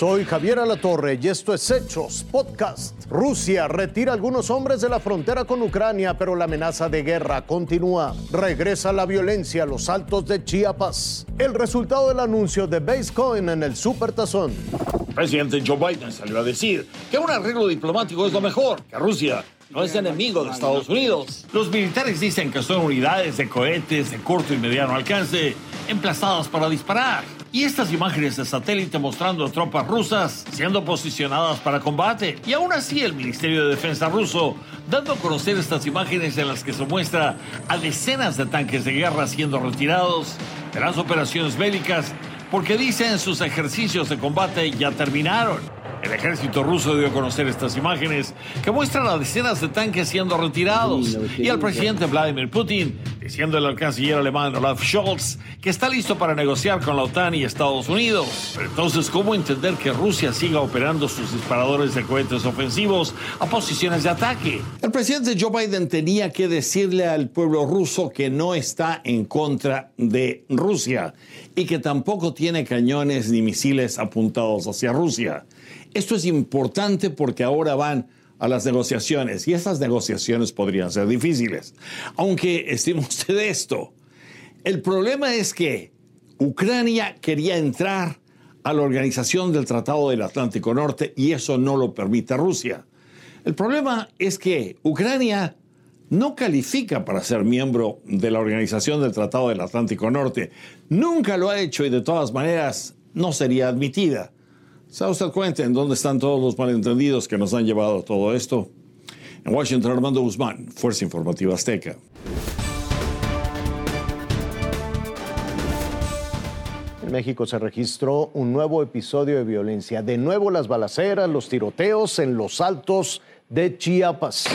Soy Javier Alatorre y esto es Hechos Podcast. Rusia retira algunos hombres de la frontera con Ucrania, pero la amenaza de guerra continúa. Regresa la violencia a los altos de Chiapas. El resultado del anuncio de Basecoin en el Supertazón. El presidente Joe Biden salió a decir que un arreglo diplomático es lo mejor, que Rusia no es enemigo de Estados Unidos. Los militares dicen que son unidades de cohetes de corto y mediano alcance emplazadas para disparar. Y estas imágenes de satélite mostrando tropas rusas siendo posicionadas para combate. Y aún así el Ministerio de Defensa ruso dando a conocer estas imágenes en las que se muestra a decenas de tanques de guerra siendo retirados de las operaciones bélicas porque dicen sus ejercicios de combate ya terminaron. El ejército ruso dio a conocer estas imágenes que muestran a decenas de tanques siendo retirados y al presidente Vladimir Putin diciéndole al canciller alemán Olaf Scholz que está listo para negociar con la OTAN y Estados Unidos. Entonces, ¿cómo entender que Rusia siga operando sus disparadores de cohetes ofensivos a posiciones de ataque? El presidente Joe Biden tenía que decirle al pueblo ruso que no está en contra de Rusia y que tampoco tiene cañones ni misiles apuntados hacia Rusia. Esto es importante porque ahora van a las negociaciones y esas negociaciones podrían ser difíciles. Aunque estime usted esto, el problema es que Ucrania quería entrar a la organización del Tratado del Atlántico Norte y eso no lo permite Rusia. El problema es que Ucrania no califica para ser miembro de la organización del Tratado del Atlántico Norte. Nunca lo ha hecho y de todas maneras no sería admitida. ¿Se da usted cuenta en dónde están todos los malentendidos que nos han llevado a todo esto? En Washington, Armando Guzmán, Fuerza Informativa Azteca. En México se registró un nuevo episodio de violencia. De nuevo las balaceras, los tiroteos en los altos de Chiapas.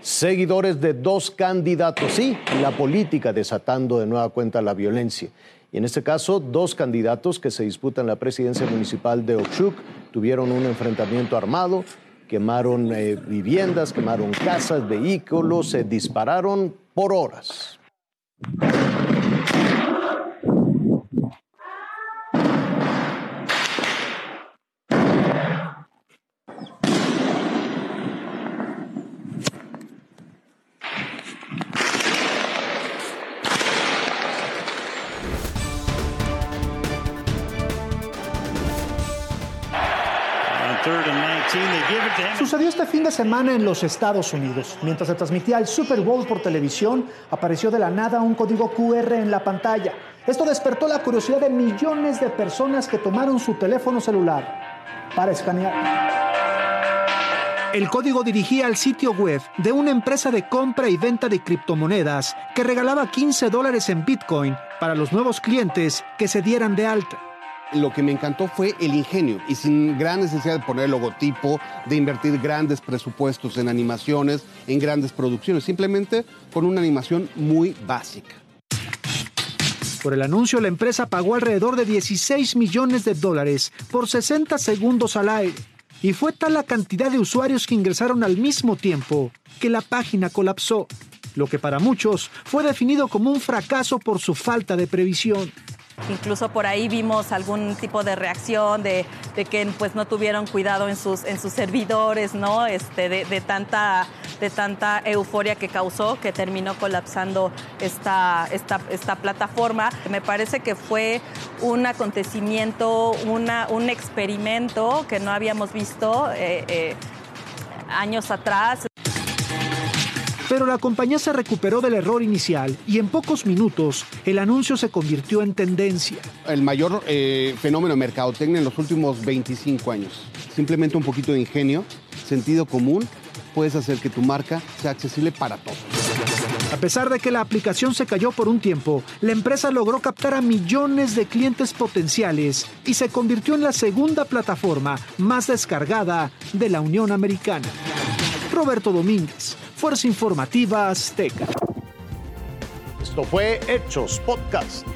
Seguidores de dos candidatos, sí, la política desatando de nueva cuenta la violencia. Y en este caso, dos candidatos que se disputan la presidencia municipal de Oxuc tuvieron un enfrentamiento armado, quemaron eh, viviendas, quemaron casas, vehículos, se dispararon por horas. Sucedió este fin de semana en los Estados Unidos. Mientras se transmitía el Super Bowl por televisión, apareció de la nada un código QR en la pantalla. Esto despertó la curiosidad de millones de personas que tomaron su teléfono celular para escanear. El código dirigía al sitio web de una empresa de compra y venta de criptomonedas que regalaba 15 dólares en Bitcoin para los nuevos clientes que se dieran de alta lo que me encantó fue el ingenio y sin gran necesidad de poner logotipo, de invertir grandes presupuestos en animaciones, en grandes producciones, simplemente con una animación muy básica. Por el anuncio, la empresa pagó alrededor de 16 millones de dólares por 60 segundos al aire. Y fue tal la cantidad de usuarios que ingresaron al mismo tiempo que la página colapsó, lo que para muchos fue definido como un fracaso por su falta de previsión. Incluso por ahí vimos algún tipo de reacción de, que pues no tuvieron cuidado en sus, en sus servidores, ¿no? Este, de, tanta, de tanta euforia que causó que terminó colapsando esta, esta, esta plataforma. Me parece que fue un acontecimiento, una, un experimento que no habíamos visto eh, eh, años atrás pero la compañía se recuperó del error inicial y en pocos minutos el anuncio se convirtió en tendencia. El mayor eh, fenómeno de mercadotecnia en los últimos 25 años. Simplemente un poquito de ingenio, sentido común, puedes hacer que tu marca sea accesible para todos. A pesar de que la aplicación se cayó por un tiempo, la empresa logró captar a millones de clientes potenciales y se convirtió en la segunda plataforma más descargada de la Unión Americana. Roberto Domínguez, Fuerza Informativa Azteca. Esto fue Hechos Podcast.